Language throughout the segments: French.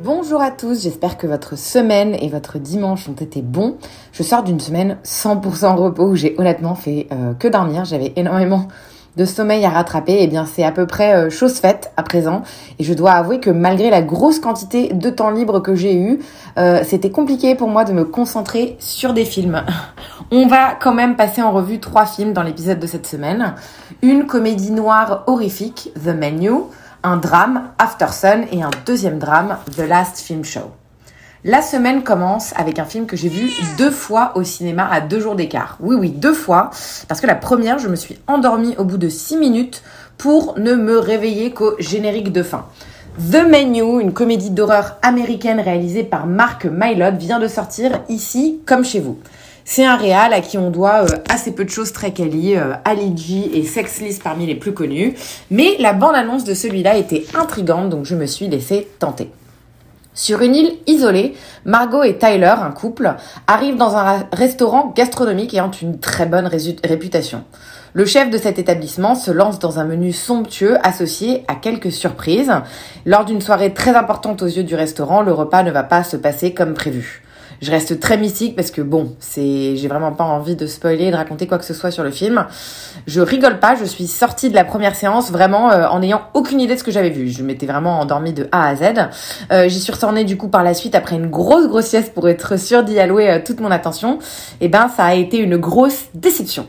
Bonjour à tous, j'espère que votre semaine et votre dimanche ont été bons. Je sors d'une semaine 100% repos où j'ai honnêtement fait euh, que dormir, j'avais énormément de sommeil à rattraper, et eh bien c'est à peu près euh, chose faite à présent. Et je dois avouer que malgré la grosse quantité de temps libre que j'ai eu, euh, c'était compliqué pour moi de me concentrer sur des films. On va quand même passer en revue trois films dans l'épisode de cette semaine. Une comédie noire horrifique, The Menu, un drame, After Sun, et un deuxième drame, The Last Film Show. La semaine commence avec un film que j'ai vu deux fois au cinéma à deux jours d'écart. Oui, oui, deux fois. Parce que la première, je me suis endormie au bout de six minutes pour ne me réveiller qu'au générique de fin. The Menu, une comédie d'horreur américaine réalisée par Mark Mylod, vient de sortir ici comme chez vous. C'est un réal à qui on doit euh, assez peu de choses très quali, euh, Ali G et Sexless parmi les plus connus. Mais la bande-annonce de celui-là était intrigante, donc je me suis laissée tenter. Sur une île isolée, Margot et Tyler, un couple, arrivent dans un restaurant gastronomique ayant une très bonne réputation. Le chef de cet établissement se lance dans un menu somptueux associé à quelques surprises. Lors d'une soirée très importante aux yeux du restaurant, le repas ne va pas se passer comme prévu. Je reste très mystique parce que bon, c'est, j'ai vraiment pas envie de spoiler de raconter quoi que ce soit sur le film. Je rigole pas, je suis sortie de la première séance vraiment euh, en n'ayant aucune idée de ce que j'avais vu. Je m'étais vraiment endormie de A à Z. Euh, j'y suis retournée du coup par la suite après une grosse grossiesse pour être sûre d'y allouer euh, toute mon attention. Et ben, ça a été une grosse déception.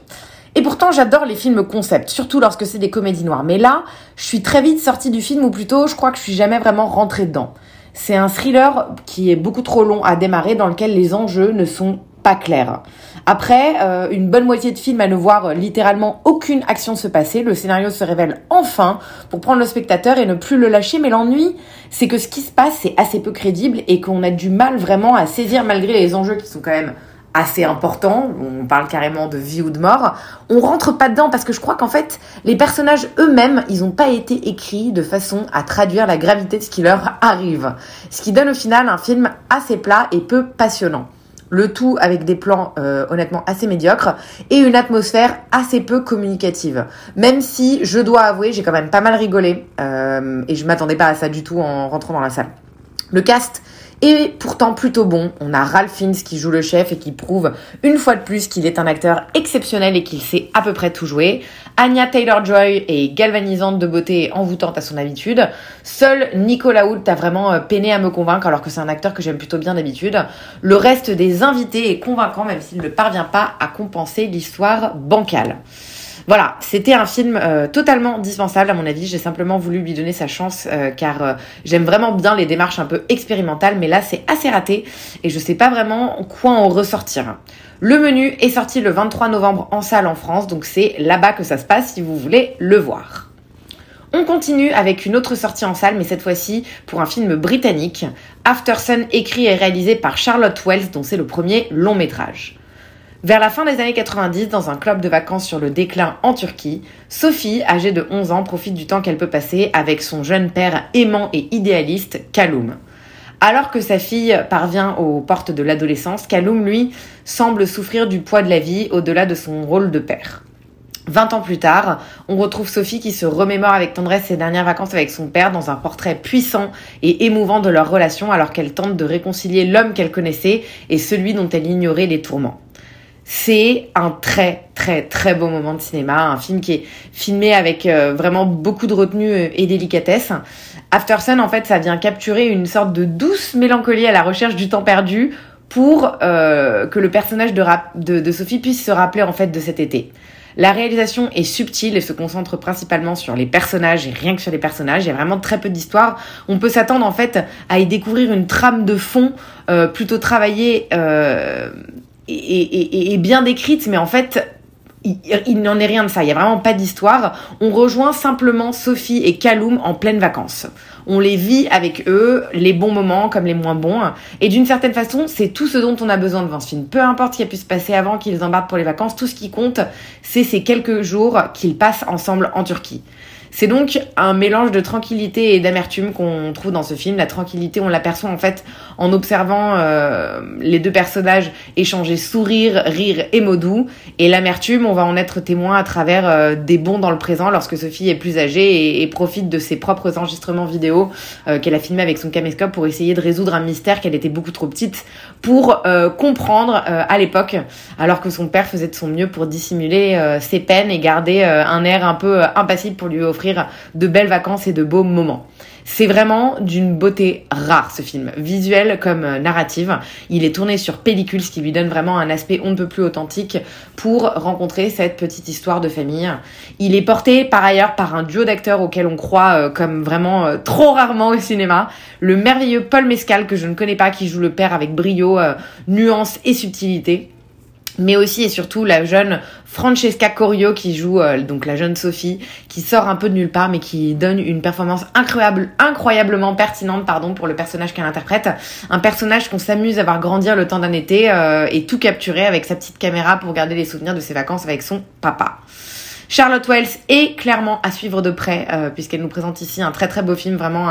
Et pourtant, j'adore les films concept, surtout lorsque c'est des comédies noires. Mais là, je suis très vite sortie du film, ou plutôt, je crois que je suis jamais vraiment rentrée dedans. C'est un thriller qui est beaucoup trop long à démarrer, dans lequel les enjeux ne sont pas clairs. Après, euh, une bonne moitié de film à ne voir littéralement aucune action se passer, le scénario se révèle enfin pour prendre le spectateur et ne plus le lâcher, mais l'ennui, c'est que ce qui se passe, c'est assez peu crédible et qu'on a du mal vraiment à saisir malgré les enjeux qui sont quand même assez important, on parle carrément de vie ou de mort, on rentre pas dedans parce que je crois qu'en fait, les personnages eux-mêmes, ils ont pas été écrits de façon à traduire la gravité de ce qui leur arrive. Ce qui donne au final un film assez plat et peu passionnant. Le tout avec des plans euh, honnêtement assez médiocres et une atmosphère assez peu communicative. Même si, je dois avouer, j'ai quand même pas mal rigolé euh, et je m'attendais pas à ça du tout en rentrant dans la salle. Le cast et pourtant plutôt bon. On a Ralph Fiennes qui joue le chef et qui prouve une fois de plus qu'il est un acteur exceptionnel et qu'il sait à peu près tout jouer. Anya Taylor-Joy est galvanisante de beauté et envoûtante à son habitude. Seul Nicolas Hoult a vraiment euh, peiné à me convaincre alors que c'est un acteur que j'aime plutôt bien d'habitude. Le reste des invités est convaincant même s'il ne parvient pas à compenser l'histoire bancale. Voilà, c'était un film euh, totalement dispensable à mon avis. J'ai simplement voulu lui donner sa chance euh, car euh, j'aime vraiment bien les démarches un peu expérimentales, mais là c'est assez raté et je sais pas vraiment quoi en ressortir. Le menu est sorti le 23 novembre en salle en France, donc c'est là-bas que ça se passe si vous voulez le voir. On continue avec une autre sortie en salle, mais cette fois-ci pour un film britannique, After Sun, écrit et réalisé par Charlotte Wells, dont c'est le premier long métrage. Vers la fin des années 90, dans un club de vacances sur le déclin en Turquie, Sophie, âgée de 11 ans, profite du temps qu'elle peut passer avec son jeune père aimant et idéaliste, Kaloum. Alors que sa fille parvient aux portes de l'adolescence, Kaloum, lui, semble souffrir du poids de la vie au-delà de son rôle de père. Vingt ans plus tard, on retrouve Sophie qui se remémore avec tendresse ses dernières vacances avec son père dans un portrait puissant et émouvant de leur relation alors qu'elle tente de réconcilier l'homme qu'elle connaissait et celui dont elle ignorait les tourments. C'est un très très très beau moment de cinéma, un film qui est filmé avec euh, vraiment beaucoup de retenue euh, et délicatesse. After Sun, en fait, ça vient capturer une sorte de douce mélancolie à la recherche du temps perdu pour euh, que le personnage de, Sophie puisse se rappeler en fait de cet été. La réalisation est subtile et se concentre principalement sur les personnages et rien que sur les personnages. Il y a vraiment très peu d'histoire. On peut s'attendre en fait à y découvrir une trame de fond plutôt travaillée et, bien décrite, mais en fait, il, n'en est rien de ça, il n'y a vraiment pas d'histoire. On rejoint simplement Sophie et Kaloum en pleines vacances. On les vit avec eux, les bons moments comme les moins bons. Et d'une certaine façon, c'est tout ce dont on a besoin devant ce film. Peu importe ce qui a pu se passer avant qu'ils embarquent pour les vacances, tout ce qui compte, c'est ces quelques jours qu'ils passent ensemble en Turquie. C'est donc un mélange de tranquillité et d'amertume qu'on trouve dans ce film. La tranquillité, on l'aperçoit en fait en observant euh, les deux personnages échanger sourire, rire et mots doux. Et l'amertume, on va en être témoin à travers euh, des bons dans le présent lorsque Sophie est plus âgée et, profite de ses propres enregistrements vidéo euh, qu'elle a filmé avec son caméscope pour essayer de résoudre un mystère qu'elle était beaucoup trop petite pour comprendre à l'époque, alors que son père faisait de son mieux pour dissimuler ses peines et garder un air un peu impassible pour lui offrir de belles vacances et de beaux moments. C'est vraiment d'une beauté rare ce film, visuel comme euh, narrative. Il est tourné sur pellicule, ce qui lui donne vraiment un aspect on ne peut plus authentique pour rencontrer cette petite histoire de famille. Il est porté par ailleurs par un duo d'acteurs auquel on croit euh, comme vraiment euh, trop rarement au cinéma. Le merveilleux Paul Mescal que je ne connais pas qui joue le père avec brio, nuance et subtilité mais aussi et surtout la jeune Francesca Corio qui joue euh, donc la jeune Sophie qui sort un peu de nulle part mais qui donne une performance incroyable incroyablement pertinente pardon pour le personnage qu'elle interprète un personnage qu'on s'amuse à voir grandir le temps d'un été euh, et tout capturer avec sa petite caméra pour garder les souvenirs de ses vacances avec son papa. Charlotte Wells est clairement à suivre de près, euh, puisqu'elle nous présente ici un très très beau film, vraiment,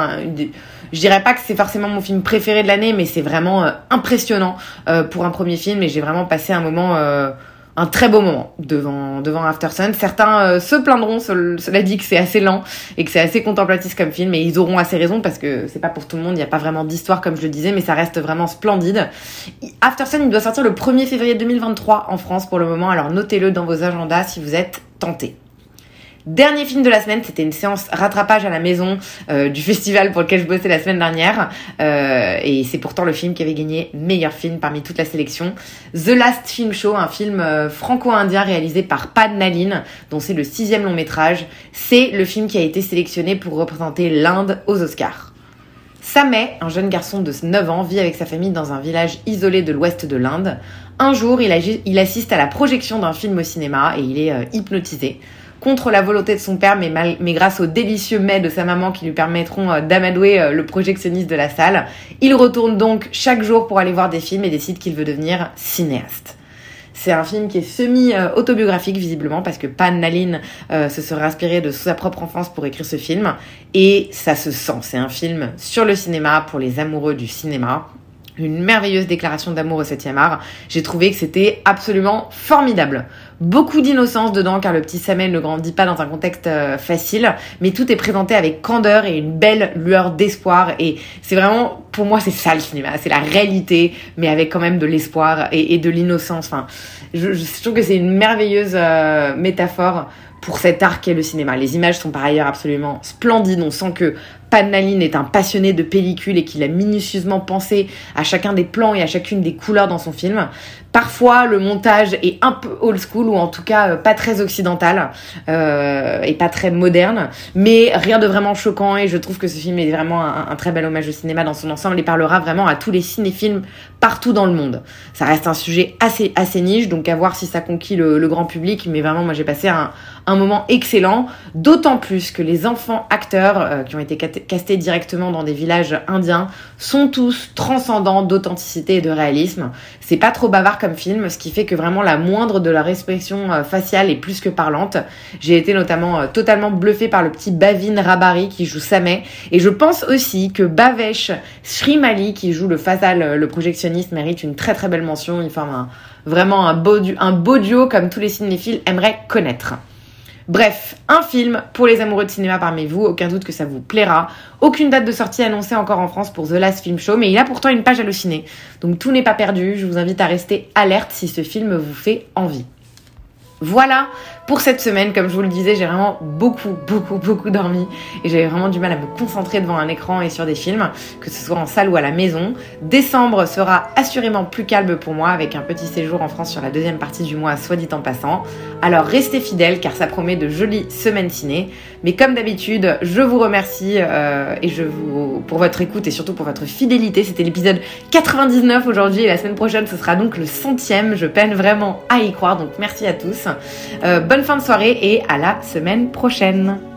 je dirais pas que c'est forcément mon film préféré de l'année, mais c'est vraiment euh, impressionnant euh, pour un premier film, et j'ai vraiment passé un moment, un très beau moment devant devant After Sun. Certains se plaindront, cela dit que c'est assez lent et que c'est assez contemplatif comme film, et ils auront assez raison parce que c'est pas pour tout le monde, il n'y a pas vraiment d'histoire comme je le disais, mais ça reste vraiment splendide. After Sun, il doit sortir le 1er février 2023 en France pour le moment, alors notez-le dans vos agendas si vous êtes tenté. Dernier film de la semaine, c'était une séance rattrapage à la maison euh, du festival pour lequel je bossais la semaine dernière. Euh, et c'est pourtant le film qui avait gagné meilleur film parmi toute la sélection. The Last Film Show, un film euh, franco-indien réalisé par Pad Naline, dont c'est le sixième long métrage. C'est le film qui a été sélectionné pour représenter l'Inde aux Oscars. Sameh, un jeune garçon de 9 ans, vit avec sa famille dans un village isolé de l'ouest de l'Inde. Un jour, il, assiste à la projection d'un film au cinéma et il est hypnotisé contre la volonté de son père, mais, mais grâce aux délicieux mets de sa maman qui lui permettront euh, d'amadouer euh, le projectionniste de la salle. Il retourne donc chaque jour pour aller voir des films et décide qu'il veut devenir cinéaste. C'est un film qui est semi-autobiographique visiblement parce que Pan Naline euh, se serait inspiré de sa propre enfance pour écrire ce film et ça se sent. C'est un film sur le cinéma pour les amoureux du cinéma une merveilleuse déclaration d'amour au 7e art. J'ai trouvé que c'était absolument formidable. Beaucoup d'innocence dedans car le petit Samuel ne grandit pas dans un contexte euh, facile, mais tout est présenté avec candeur et une belle lueur d'espoir. Et c'est vraiment, pour moi, c'est ça le cinéma, c'est la réalité, mais avec quand même de l'espoir et, de l'innocence. Enfin, je, je, trouve que c'est une merveilleuse euh, métaphore pour cet art qu'est le cinéma. Les images sont par ailleurs absolument splendides. On sent que Panaline est un passionné de pellicule et qu'il a minutieusement pensé à chacun des plans et à chacune des couleurs dans son film. Parfois, le montage est un peu old school ou en tout cas euh, pas très occidental euh, et pas très moderne, mais rien de vraiment choquant et je trouve que ce film est vraiment un, très bel hommage au cinéma dans son ensemble et parlera vraiment à tous les cinéphiles partout dans le monde. Ça reste un sujet assez assez niche, donc à voir si ça conquit le, grand public, mais vraiment moi j'ai passé un, un moment excellent, d'autant plus que les enfants acteurs euh, qui ont été castés directement dans des villages indiens sont tous transcendants d'authenticité et de réalisme. C'est pas trop bavard comme film, ce qui fait que vraiment la moindre de leur expression euh, faciale est plus que parlante. J'ai été notamment euh, totalement bluffée par le petit Bavin Rabari qui joue Sameh, et je pense aussi que Bavesh Srimali qui joue le Fazal, euh, le projectionniste, mérite une très très belle mention. Il forme vraiment un beau, un beau duo comme tous les cinéphiles aimeraient connaître. Bref, un film pour les amoureux de cinéma parmi vous, aucun doute que ça vous plaira. Aucune date de sortie annoncée encore en France pour The Last Film Show, mais il a pourtant une page hallucinée. Donc tout n'est pas perdu, je vous invite à rester alerte si ce film vous fait envie. Voilà Pour cette semaine, comme je vous le disais, j'ai vraiment beaucoup, beaucoup, beaucoup dormi et j'avais vraiment du mal à me concentrer devant un écran et sur des films, que ce soit en salle ou à la maison. Décembre sera assurément plus calme pour moi avec un petit séjour en France sur la deuxième partie du mois, soit dit en passant. Alors restez fidèles car ça promet de jolies semaines ciné. Mais comme d'habitude, je vous remercie euh, et je vous pour votre écoute et surtout pour votre fidélité. C'était l'épisode 99 aujourd'hui et la semaine prochaine ce sera donc le centième. Je peine vraiment à y croire donc merci à tous. Euh, bonne fin de soirée et à la semaine prochaine.